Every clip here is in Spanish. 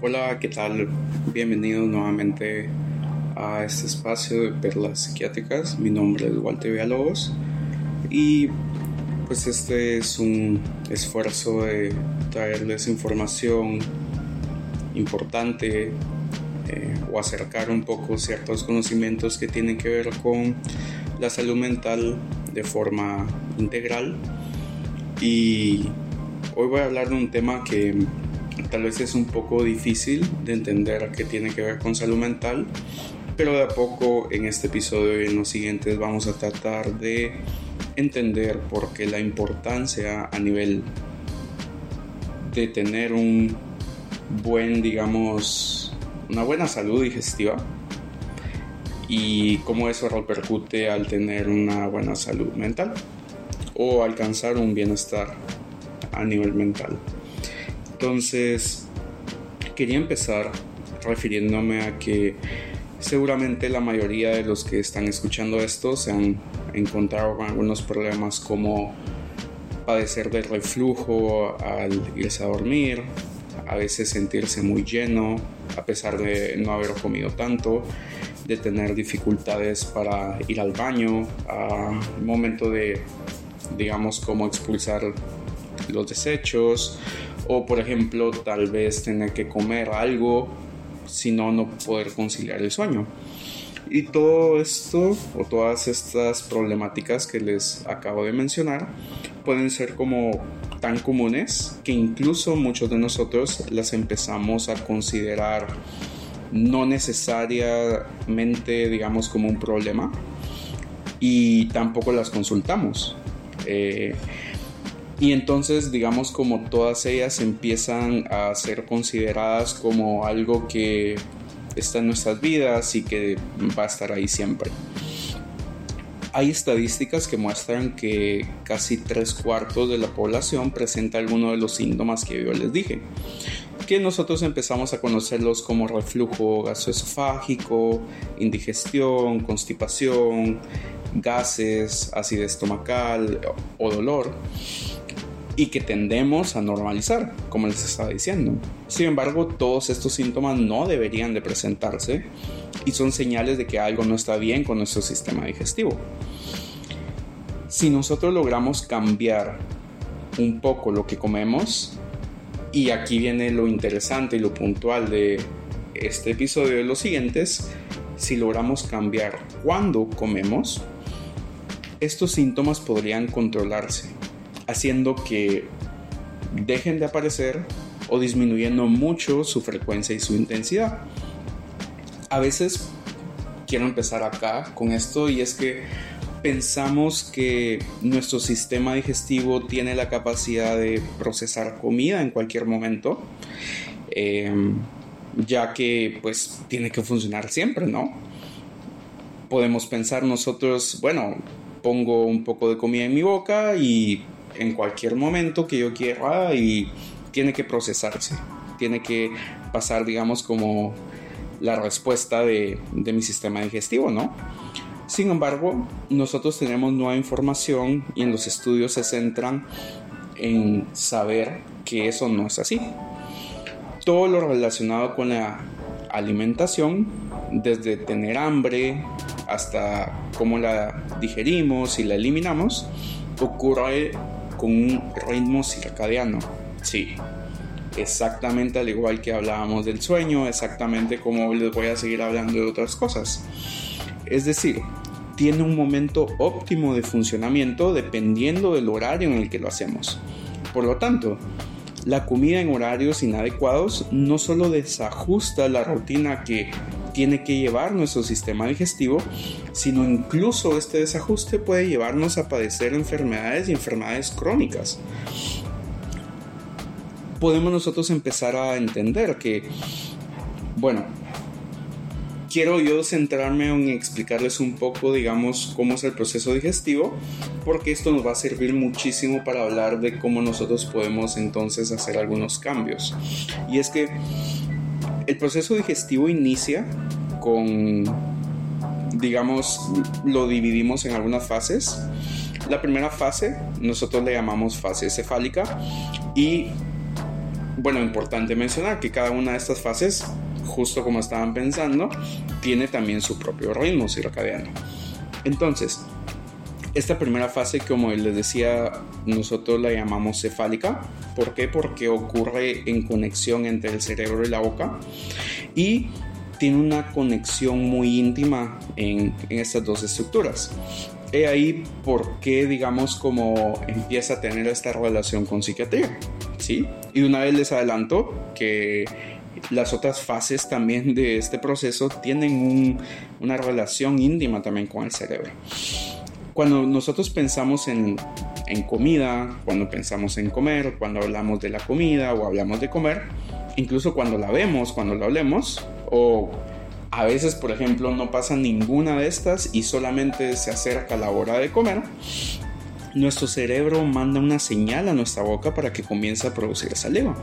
Hola, ¿qué tal? Bienvenido nuevamente a este espacio de perlas psiquiátricas. Mi nombre es Walter Villalobos y pues este es un esfuerzo de traerles información importante eh, o acercar un poco ciertos conocimientos que tienen que ver con la salud mental de forma integral y hoy voy a hablar de un tema que tal vez es un poco difícil de entender que tiene que ver con salud mental pero de a poco en este episodio y en los siguientes vamos a tratar de entender por qué la importancia a nivel de tener un buen, digamos, una buena salud digestiva y cómo eso repercute al tener una buena salud mental o alcanzar un bienestar a nivel mental. Entonces, quería empezar refiriéndome a que Seguramente la mayoría de los que están escuchando esto se han encontrado con algunos problemas como padecer de reflujo al irse a dormir, a veces sentirse muy lleno a pesar de no haber comido tanto, de tener dificultades para ir al baño, a momento de, digamos, cómo expulsar los desechos, o por ejemplo tal vez tener que comer algo sino no poder conciliar el sueño. Y todo esto o todas estas problemáticas que les acabo de mencionar pueden ser como tan comunes que incluso muchos de nosotros las empezamos a considerar no necesariamente digamos como un problema y tampoco las consultamos. Eh, y entonces, digamos, como todas ellas empiezan a ser consideradas como algo que está en nuestras vidas y que va a estar ahí siempre. Hay estadísticas que muestran que casi tres cuartos de la población presenta alguno de los síntomas que yo les dije, que nosotros empezamos a conocerlos como reflujo gastroesofágico, indigestión, constipación, gases, acidez estomacal o dolor y que tendemos a normalizar, como les estaba diciendo. Sin embargo, todos estos síntomas no deberían de presentarse y son señales de que algo no está bien con nuestro sistema digestivo. Si nosotros logramos cambiar un poco lo que comemos, y aquí viene lo interesante y lo puntual de este episodio de los siguientes, si logramos cambiar cuando comemos, estos síntomas podrían controlarse haciendo que dejen de aparecer o disminuyendo mucho su frecuencia y su intensidad. A veces quiero empezar acá con esto y es que pensamos que nuestro sistema digestivo tiene la capacidad de procesar comida en cualquier momento, em, ya que pues tiene que funcionar siempre, ¿no? Podemos pensar nosotros, bueno, pongo un poco de comida en mi boca y en cualquier momento que yo quiera y tiene que procesarse, tiene que pasar, digamos, como la respuesta de, de mi sistema digestivo, ¿no? Sin embargo, nosotros tenemos nueva información y en los estudios se centran en saber que eso no es así. Todo lo relacionado con la alimentación, desde tener hambre hasta cómo la digerimos y la eliminamos, ocurre con un ritmo circadiano. Sí, exactamente al igual que hablábamos del sueño, exactamente como les voy a seguir hablando de otras cosas. Es decir, tiene un momento óptimo de funcionamiento dependiendo del horario en el que lo hacemos. Por lo tanto, la comida en horarios inadecuados no solo desajusta la rutina que tiene que llevar nuestro sistema digestivo, sino incluso este desajuste puede llevarnos a padecer enfermedades y enfermedades crónicas. Podemos nosotros empezar a entender que, bueno, quiero yo centrarme en explicarles un poco, digamos, cómo es el proceso digestivo, porque esto nos va a servir muchísimo para hablar de cómo nosotros podemos entonces hacer algunos cambios. Y es que el proceso digestivo inicia con, digamos, lo dividimos en algunas fases. La primera fase nosotros le llamamos fase cefálica y bueno, importante mencionar que cada una de estas fases, justo como estaban pensando, tiene también su propio ritmo circadiano. Entonces, esta primera fase, como les decía, nosotros la llamamos cefálica. ¿Por qué? Porque ocurre en conexión entre el cerebro y la boca. Y tiene una conexión muy íntima en, estas dos estructuras. He ahí por qué, digamos, como empieza a tener esta relación con psiquiatría. ¿sí? Y una vez les adelanto que las otras fases también de este proceso tienen una relación íntima también con el cerebro. Cuando nosotros pensamos en, en comida, cuando pensamos en comer, cuando hablamos de la comida o hablamos de comer, incluso cuando la vemos, cuando la olemos, o a veces, por ejemplo, no pasa ninguna de estas y solamente se acerca la hora de comer, nuestro cerebro manda una señal a nuestra boca para que comience a producir saliva.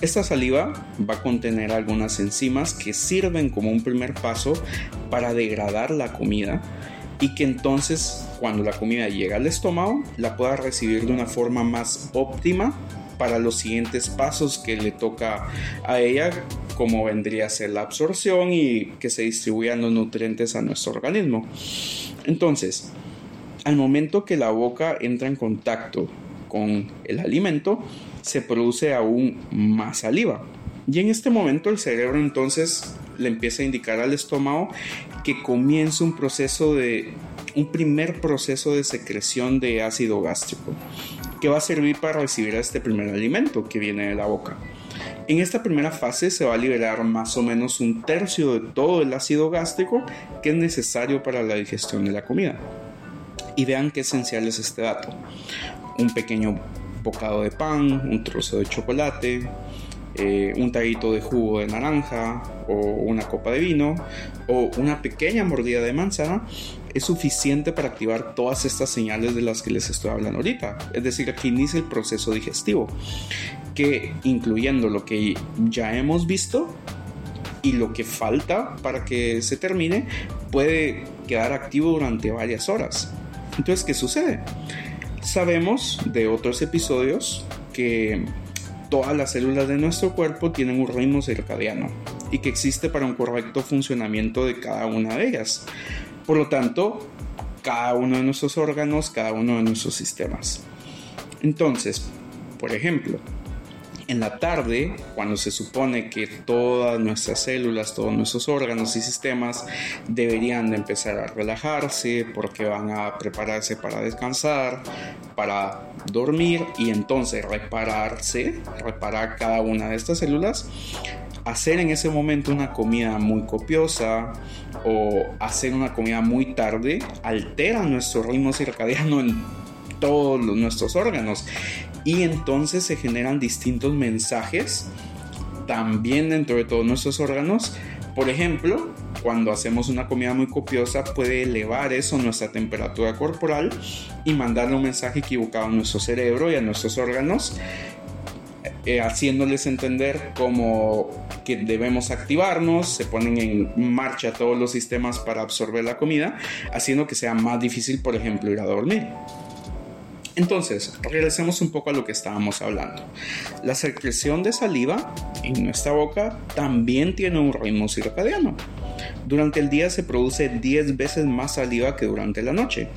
Esta saliva va a contener algunas enzimas que sirven como un primer paso para degradar la comida y que entonces cuando la comida llega al estómago la pueda recibir de una forma más óptima para los siguientes pasos que le toca a ella, como vendría a ser la absorción y que se distribuyan los nutrientes a nuestro organismo. Entonces, al momento que la boca entra en contacto con el alimento, se produce aún más saliva. Y en este momento el cerebro entonces le empieza a indicar al estómago que comienza un proceso de un primer proceso de secreción de ácido gástrico que va a servir para recibir este primer alimento que viene de la boca. En esta primera fase se va a liberar más o menos un tercio de todo el ácido gástrico que es necesario para la digestión de la comida. Y vean qué esencial es este dato. Un pequeño bocado de pan, un trozo de chocolate, eh, un traguito de jugo de naranja o una copa de vino o una pequeña mordida de manzana es suficiente para activar todas estas señales de las que les estoy hablando ahorita. Es decir, que inicia el proceso digestivo, que incluyendo lo que ya hemos visto y lo que falta para que se termine, puede quedar activo durante varias horas. Entonces, ¿qué sucede? Sabemos de otros episodios que todas las células de nuestro cuerpo tienen un ritmo circadiano y que existe para un correcto funcionamiento de cada una de ellas. Por lo tanto, cada uno de nuestros órganos, cada uno de nuestros sistemas. Entonces, por ejemplo, en la tarde, cuando se supone que todas nuestras células, todos nuestros órganos y sistemas deberían de empezar a relajarse porque van a prepararse para descansar, para dormir y entonces repararse, reparar cada una de estas células, hacer en ese momento una comida muy copiosa o hacer una comida muy tarde altera nuestro ritmo circadiano en todos nuestros órganos y entonces se generan distintos mensajes también dentro de todos nuestros órganos. Por ejemplo, cuando hacemos una comida muy copiosa puede elevar eso nuestra temperatura corporal y mandarle un mensaje equivocado a nuestro cerebro y a nuestros órganos eh, haciéndoles entender cómo que debemos activarnos, se ponen en marcha todos los sistemas para absorber la comida, haciendo que sea más difícil, por ejemplo, ir a dormir. Entonces, regresemos un poco a lo que estábamos hablando. La secreción de saliva en nuestra boca también tiene un ritmo circadiano. Durante el día se produce 10 veces más saliva que durante la noche.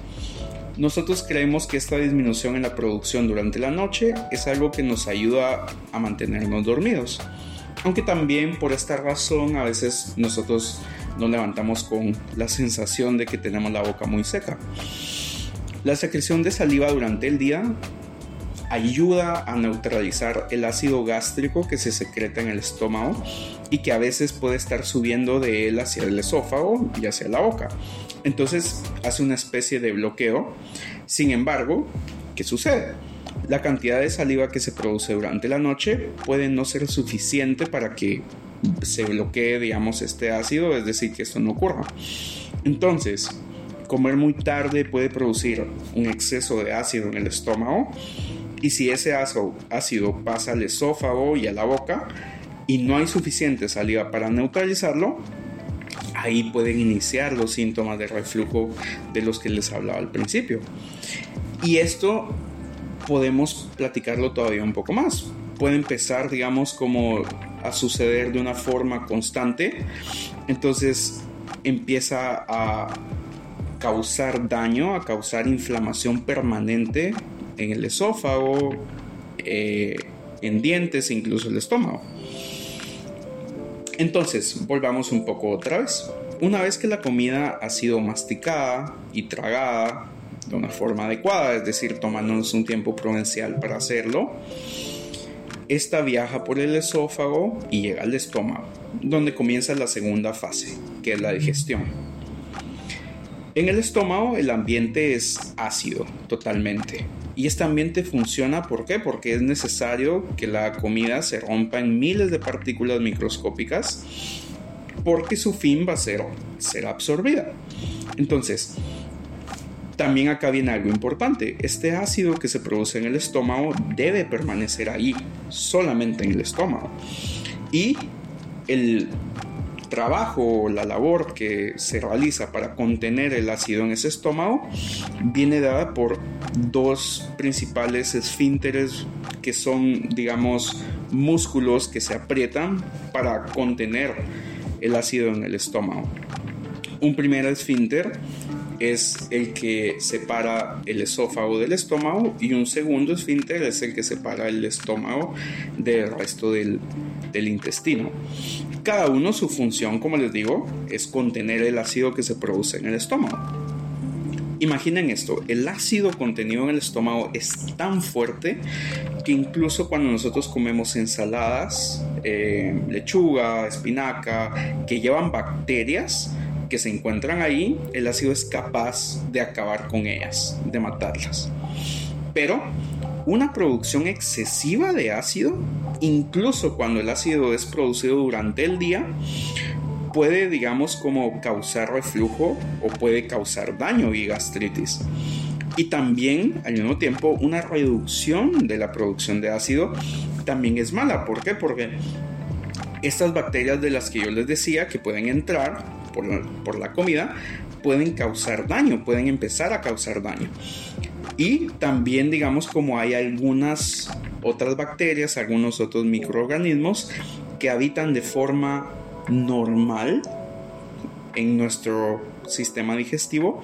Nosotros creemos que esta disminución en la producción durante la noche es algo que nos ayuda a mantenernos dormidos. Aunque también por esta razón a veces nosotros nos levantamos con la sensación de que tenemos la boca muy seca. La secreción de saliva durante el día ayuda a neutralizar el ácido gástrico que se secreta en el estómago y que a veces puede estar subiendo de él hacia el esófago y hacia la boca. Entonces hace una especie de bloqueo. Sin embargo, ¿qué sucede? La cantidad de saliva que se produce durante la noche puede no ser suficiente para que se bloquee, digamos, este ácido, es decir, que esto no ocurra. Entonces, comer muy tarde puede producir un exceso de ácido en el estómago y si ese ácido pasa al esófago y a la boca y no hay suficiente saliva para neutralizarlo, ahí pueden iniciar los síntomas de reflujo de los que les hablaba al principio. Y esto podemos platicarlo todavía un poco más. puede empezar, digamos, como a suceder de una forma constante. Entonces empieza a causar daño, a causar inflamación permanente en el esófago, eh, en dientes, incluso el estómago. Entonces, volvamos un poco otra vez. Una vez que la comida ha sido masticada y tragada de una forma adecuada, es decir, tomándonos un tiempo prudencial para hacerlo, esta viaja por el esófago y llega al estómago, donde comienza la segunda fase, que es la digestión. En el estómago el ambiente es ácido totalmente. Y este ambiente funciona ¿por qué? Porque es necesario que la comida se rompa en miles de partículas microscópicas porque su fin va a ser ser absorbida. Entonces, también acá viene algo importante. Este ácido que se produce en el estómago debe permanecer ahí, solamente en el estómago. Y el trabajo la labor que se realiza para contener el ácido en ese estómago viene dada por dos principales esfínteres que son, digamos, músculos que se aprietan para contener el ácido en el estómago. Un primer esfínter es el que separa el esófago del estómago y un segundo esfínter es el que separa el estómago del resto del intestino. Cada uno su función, como les digo, es contener el ácido que se produce en el estómago. Imaginen esto, el ácido contenido en el estómago es tan fuerte que incluso cuando nosotros comemos ensaladas, eh, lechuga, espinaca, que llevan bacterias que se encuentran ahí, el ácido es capaz de acabar con ellas, de matarlas. Pero una producción excesiva de ácido, incluso cuando el ácido es producido durante el día, puede, digamos, como causar reflujo o puede causar daño y gastritis. Y también, al mismo tiempo, una reducción de la producción de ácido también es mala. ¿Por qué? Porque estas bacterias de las que yo les decía que pueden entrar por por la comida, pueden causar daño, pueden empezar a causar daño. Y también, digamos, como hay algunas otras bacterias, algunos otros microorganismos que habitan de forma normal en nuestro sistema digestivo,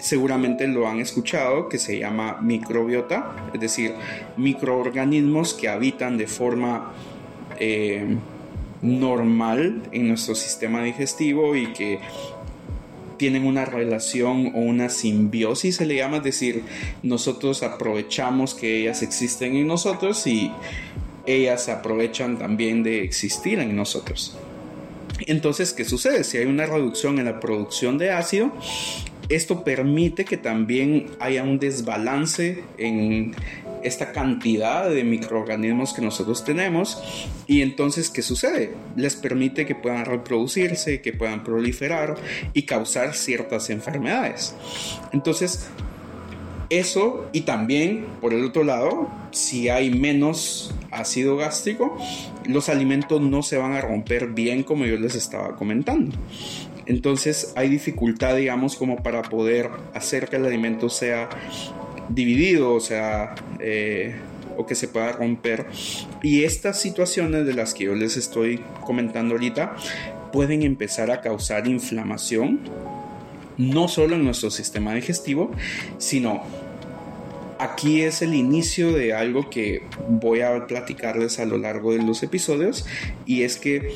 seguramente lo han escuchado, que se llama microbiota, es decir, microorganismos que habitan de forma eh, normal en nuestro sistema digestivo y que tienen una relación o una simbiosis, se le llama, es decir, nosotros aprovechamos que ellas existen en nosotros y ellas aprovechan también de existir en nosotros. Entonces, ¿qué sucede? Si hay una reducción en la producción de ácido, esto permite que también haya un desbalance en esta cantidad de microorganismos que nosotros tenemos y entonces ¿qué sucede? Les permite que puedan reproducirse, que puedan proliferar y causar ciertas enfermedades. Entonces, eso y también, por el otro lado, si hay menos ácido gástrico, los alimentos no se van a romper bien como yo les estaba comentando. Entonces hay dificultad, digamos, como para poder hacer que el alimento sea dividido, o sea, eh, o que se pueda romper. Y estas situaciones de las que yo les estoy comentando ahorita pueden empezar a causar inflamación, no solo en nuestro sistema digestivo, sino aquí es el inicio de algo que voy a platicarles a lo largo de los episodios y es que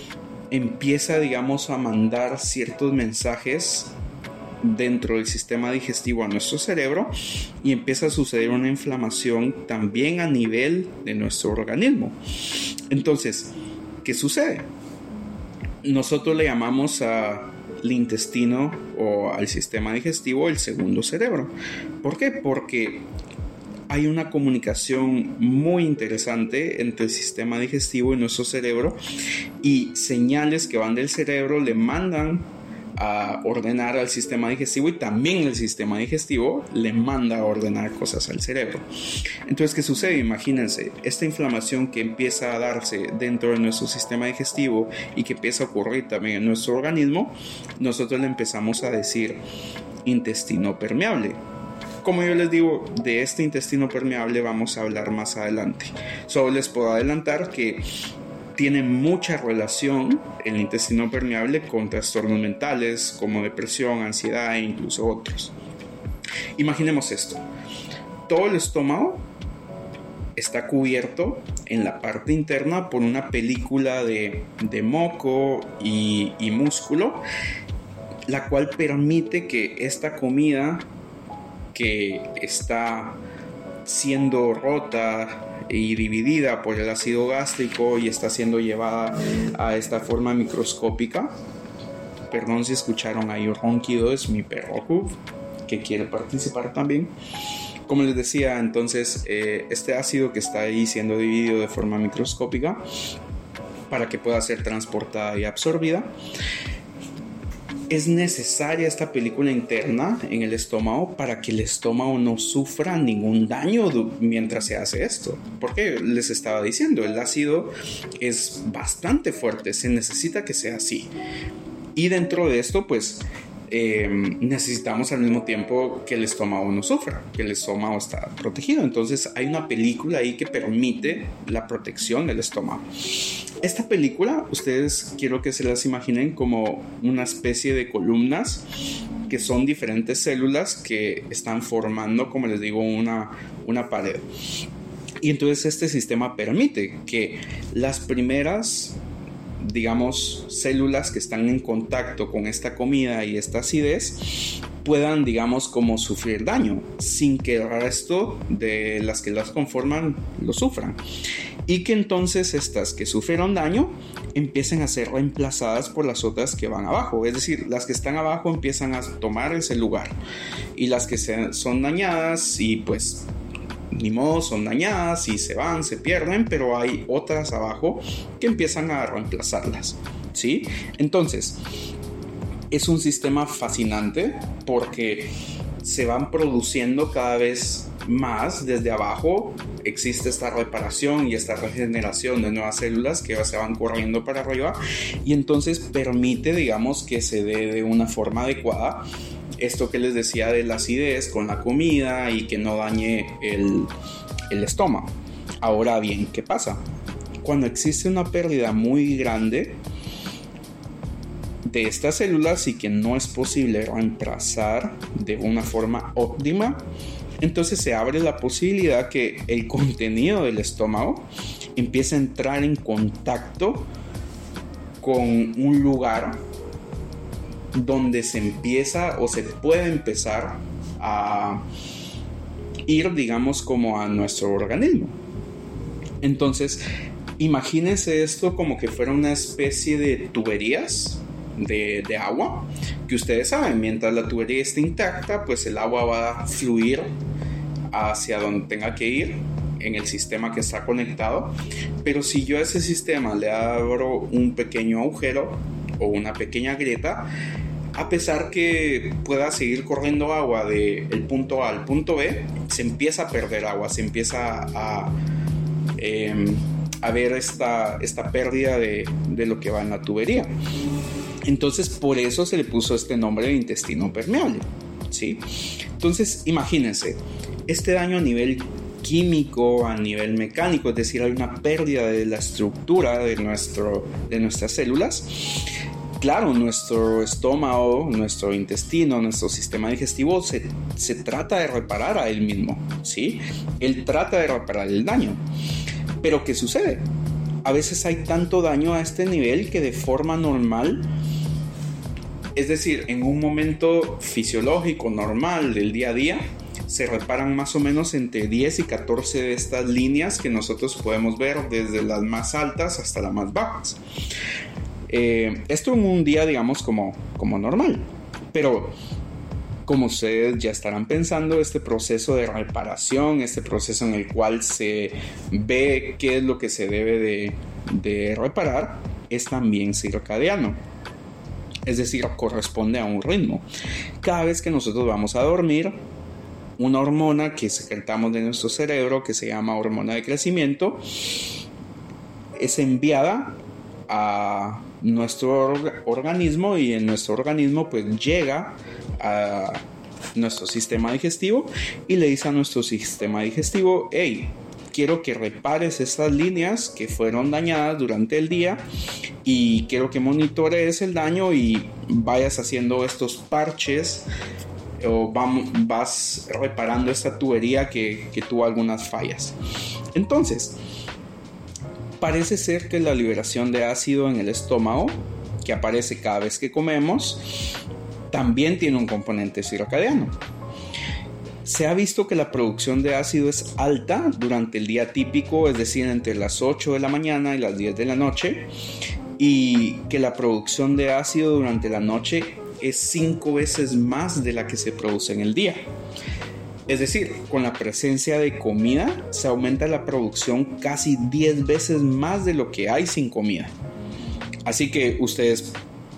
empieza digamos a mandar ciertos mensajes dentro del sistema digestivo a nuestro cerebro y empieza a suceder una inflamación también a nivel de nuestro organismo. Entonces, ¿qué sucede? Nosotros le llamamos al intestino o al sistema digestivo el segundo cerebro. ¿Por qué? Porque hay una comunicación muy interesante entre el sistema digestivo y nuestro cerebro y señales que van del cerebro le mandan a ordenar al sistema digestivo y también el sistema digestivo le manda a ordenar cosas al cerebro. Entonces, ¿qué sucede? Imagínense, esta inflamación que empieza a darse dentro de nuestro sistema digestivo y que empieza a ocurrir también en nuestro organismo, nosotros le empezamos a decir intestino permeable como yo les digo, de este intestino permeable vamos a hablar más adelante. Solo les puedo adelantar que tiene mucha relación el intestino permeable con trastornos mentales como depresión, ansiedad e incluso otros. Imaginemos esto. Todo el estómago está cubierto en la parte interna por una película de, moco y, y músculo, la cual permite que esta comida que está siendo rota y dividida por el ácido gástrico y está siendo llevada a esta forma microscópica. Perdón si escucharon ahí ronquido, es mi perro que quiere participar también. Como les decía, entonces eh, este ácido que está ahí siendo dividido de forma microscópica para que pueda ser transportada y absorbida es necesaria esta película interna en el estómago para que el estómago no sufra ningún daño mientras se hace esto. Porque les estaba diciendo, el ácido es bastante fuerte, se necesita que sea así. Y dentro de esto, pues Em, necesitamos al mismo tiempo que el estómago no sufra, que el estómago está protegido. Entonces hay una película ahí que permite la protección del estómago. Esta película, ustedes quiero que se las imaginen como una especie de columnas que son diferentes células que están formando, como les digo, una, una pared. Y entonces este sistema permite que las primeras digamos, células que están en contacto con esta comida y esta acidez puedan, digamos, como sufrir daño, sin que el resto de las que las conforman lo sufran. Y que entonces estas que sufrieron daño empiecen a ser reemplazadas por las otras que van abajo. Es decir, las que están abajo empiezan a tomar ese lugar. Y las que son dañadas y pues ni modo, son dañadas y se van, se pierden, pero hay otras abajo que empiezan a reemplazarlas. ¿Sí? Entonces, es un sistema fascinante porque se van produciendo cada vez más desde abajo. Existe esta reparación y esta regeneración de nuevas células que se van corriendo para arriba y entonces permite, digamos, que se dé de una forma adecuada esto que les decía de la acidez con la comida y que no dañe el, estómago. Ahora bien, ¿qué pasa? Cuando existe una pérdida muy grande de estas células y que no es posible reemplazar de una forma óptima, entonces se abre la posibilidad que el contenido del estómago empiece a entrar en contacto con un lugar donde se empieza o se puede empezar a ir, digamos, como a nuestro organismo. Entonces, imagínense esto como que fuera una especie de tuberías de, agua, que ustedes saben, mientras la tubería esté intacta, pues el agua va a fluir hacia donde tenga que ir en el sistema que está conectado. Pero si yo a ese sistema le abro un pequeño agujero o una pequeña grieta, a pesar que pueda seguir corriendo agua del el punto A al punto B, se empieza a perder agua, se empieza a, em, a ver esta, esta pérdida de, de lo que va en la tubería. Entonces, por eso se le puso este nombre de intestino permeable. ¿sí? Entonces, imagínense, este daño a nivel químico, a nivel mecánico, es decir, hay una pérdida de la estructura de, nuestro, de nuestras células claro, nuestro estómago, nuestro intestino, nuestro sistema digestivo se, se, trata de reparar a él mismo, ¿sí? Él trata de reparar el daño. Pero ¿qué sucede? A veces hay tanto daño a este nivel que de forma normal, es decir, en un momento fisiológico normal del día a día, se reparan más o menos entre 10 y 14 de estas líneas que nosotros podemos ver desde las más altas hasta las más bajas. Eh, esto en un día, digamos, como, como normal. Pero como ustedes ya estarán pensando, este proceso de reparación, este proceso en el cual se ve qué es lo que se debe de, de reparar, es también circadiano. Es decir, corresponde a un ritmo. Cada vez que nosotros vamos a dormir, una hormona que secretamos de nuestro cerebro, que se llama hormona de crecimiento, es enviada a nuestro organismo y en nuestro organismo pues llega a nuestro sistema digestivo y le dice a nuestro sistema digestivo, hey, quiero que repares estas líneas que fueron dañadas durante el día y quiero que monitorees el daño y vayas haciendo estos parches o vas reparando esta tubería que, que tuvo algunas fallas. Entonces, parece ser que la liberación de ácido en el estómago, que aparece cada vez que comemos, también tiene un componente circadiano. Se ha visto que la producción de ácido es alta durante el día típico, es decir, entre las 8 de la mañana y las 10 de la noche, y que la producción de ácido durante la noche es 5 veces más de la que se produce en el día. Es decir, con la presencia de comida se aumenta la producción casi 10 veces más de lo que hay sin comida. Así que ustedes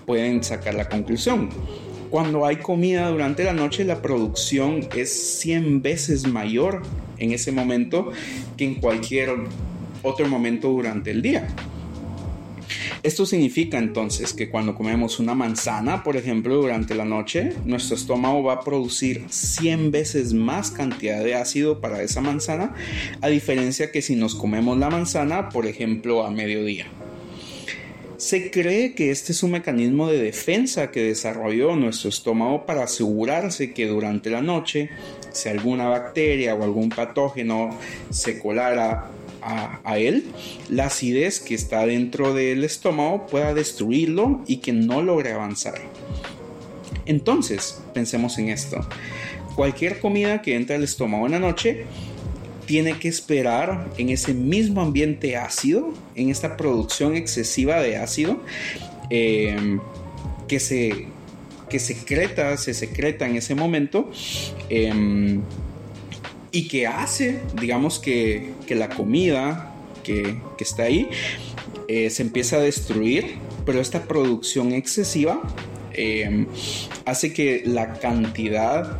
pueden sacar la conclusión. Cuando hay comida durante la noche, la producción es 100 veces mayor en ese momento que en cualquier otro momento durante el día. Esto significa entonces que cuando comemos una manzana, por ejemplo, durante la noche, nuestro estómago va a producir 100 veces más cantidad de ácido para esa manzana, a diferencia que si nos comemos la manzana, por ejemplo, a mediodía. Se cree que este es un mecanismo de defensa que desarrolló nuestro estómago para asegurarse que durante la noche, si alguna bacteria o algún patógeno se colara a, él, la acidez que está dentro del estómago pueda destruirlo y que no logre avanzar. Entonces, pensemos en esto. Cualquier comida que entra al estómago en la noche tiene que esperar en ese mismo ambiente ácido, en esta producción excesiva de ácido, em, que, se, que secreta, se secreta en ese momento. Em, y que hace, digamos, que, la comida que, está ahí eh, se empieza a destruir, pero esta producción excesiva em, hace que la cantidad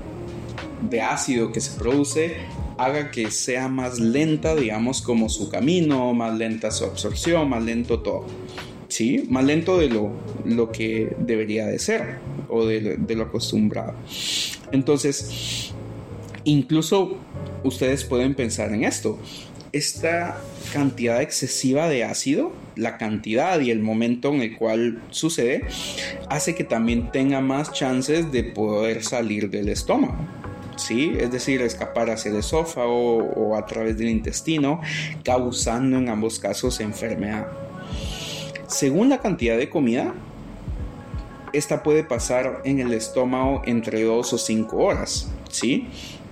de ácido que se produce haga que sea más lenta, digamos, como su camino, más lenta su absorción, más lento todo. ¿Sí? Más lento de lo, lo que debería de ser o de lo acostumbrado. Entonces, incluso ustedes pueden pensar en esto. Esta cantidad excesiva de ácido, la cantidad y el momento en el cual sucede, hace que también tenga más chances de poder salir del estómago. ¿sí? Es decir, escapar hacia el esófago o a través del intestino, causando en ambos casos enfermedad. Según la cantidad de comida, esta puede pasar en el estómago entre 2 o 5 horas, ¿sí?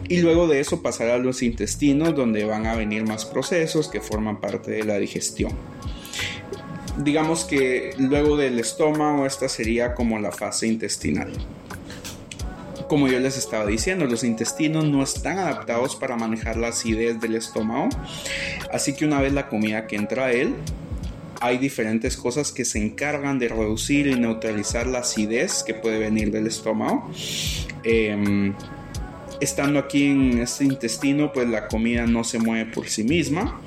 Y luego de eso pasar a los intestinos donde van a venir más procesos que forman parte de la digestión. Digamos que luego del estómago esta sería como la fase intestinal como yo les estaba diciendo, los intestinos no están adaptados para manejar la acidez del estómago. Así que una vez la comida que entra a él, hay diferentes cosas que se encargan de reducir y neutralizar la acidez que puede venir del estómago. Em, estando aquí en este intestino, pues la comida no se mueve por sí misma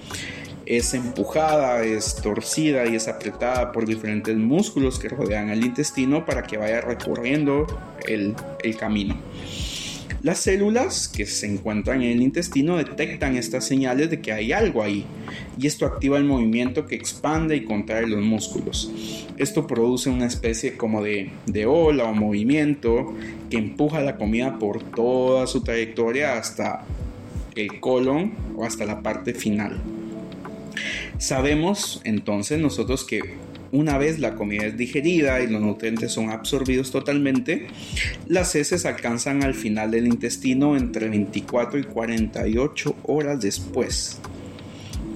es empujada, es torcida y es apretada por diferentes músculos que rodean el intestino para que vaya recorriendo el, camino. Las células que se encuentran en el intestino detectan estas señales de que hay algo ahí y esto activa el movimiento que expande y contrae los músculos. Esto produce una especie como de, de ola o movimiento que empuja la comida por toda su trayectoria hasta el colon o hasta la parte final. Sabemos entonces nosotros que una vez la comida es digerida y los nutrientes son absorbidos totalmente, las heces alcanzan al final del intestino entre 24 y 48 horas después.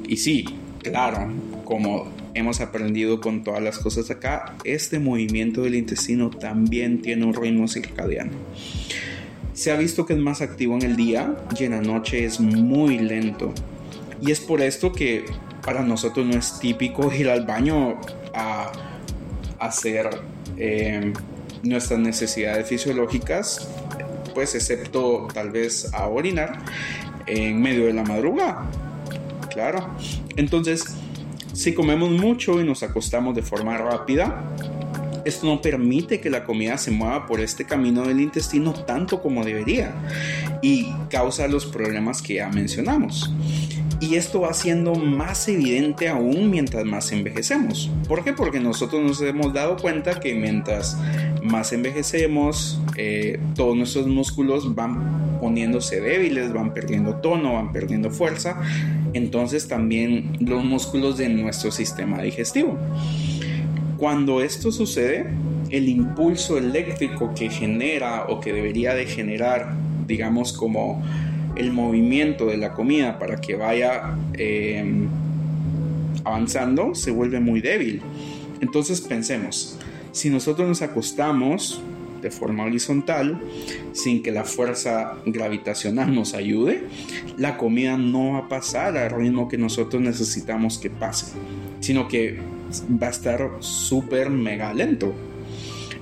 Y sí, claro, como hemos aprendido con todas las cosas acá, este movimiento del intestino también tiene un ritmo circadiano. Se ha visto que es más activo en el día y en la noche es muy lento. Y es por esto que para nosotros no es típico ir al baño a, hacer eh, nuestras necesidades fisiológicas, pues excepto tal vez a orinar en medio de la madrugada. Claro. Entonces, si comemos mucho y nos acostamos de forma rápida, Esto no permite que la comida se mueva por este camino del intestino tanto como debería y causa los problemas que ya mencionamos. Y esto va siendo más evidente aún mientras más envejecemos. ¿Por qué? Porque nosotros nos hemos dado cuenta que mientras más envejecemos, eh, todos nuestros músculos van poniéndose débiles, van perdiendo tono, van perdiendo fuerza. Entonces también los músculos de nuestro sistema digestivo. Cuando esto sucede, el impulso eléctrico que genera o que debería de generar, digamos como el movimiento de la comida para que vaya em, avanzando se vuelve muy débil. Entonces pensemos, si nosotros nos acostamos de forma horizontal, sin que la fuerza gravitacional nos ayude, la comida no va a pasar al ritmo que nosotros necesitamos que pase, sino que va a estar súper mega lento.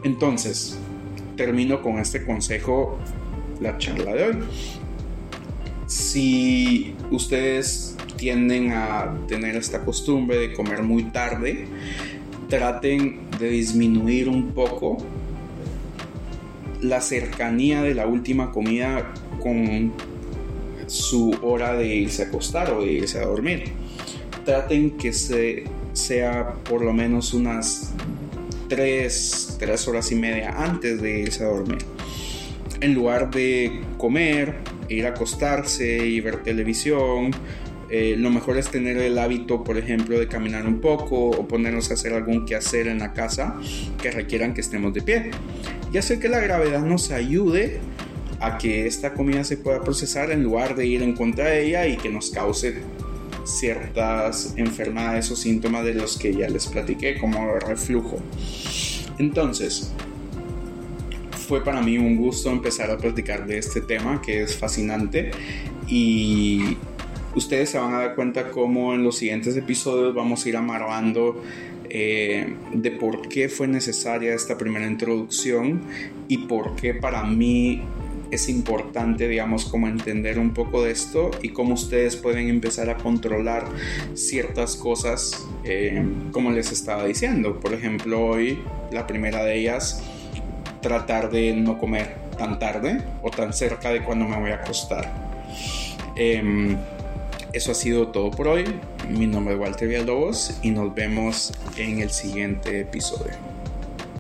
Entonces, termino con este consejo la charla de hoy si ustedes tienden a tener esta costumbre de comer muy tarde, traten de disminuir un poco la cercanía de la última comida con su hora de irse a acostar o de irse a dormir. Traten que se, sea por lo menos unas 3, 3 horas y media antes de irse a dormir. En lugar de comer ir a acostarse y ver televisión. Eh, lo mejor es tener el hábito, por ejemplo, de caminar un poco o ponernos a hacer algún quehacer en la casa que requieran que estemos de pie. Y hacer que la gravedad nos ayude a que esta comida se pueda procesar en lugar de ir en contra de ella y que nos cause ciertas enfermedades o síntomas de los que ya les platiqué, como reflujo. Entonces, fue para mí un gusto empezar a platicar de este tema que es fascinante y ustedes se van a dar cuenta cómo en los siguientes episodios vamos a ir amarrando eh, de por qué fue necesaria esta primera introducción y por qué para mí es importante, digamos, como entender un poco de esto y cómo ustedes pueden empezar a controlar ciertas cosas, eh, como les estaba diciendo. Por ejemplo, hoy la primera de ellas tratar de no comer tan tarde o tan cerca de cuando me voy a acostar. Em, eso ha sido todo por hoy. Mi nombre es Walter Villalobos y nos vemos en el siguiente episodio.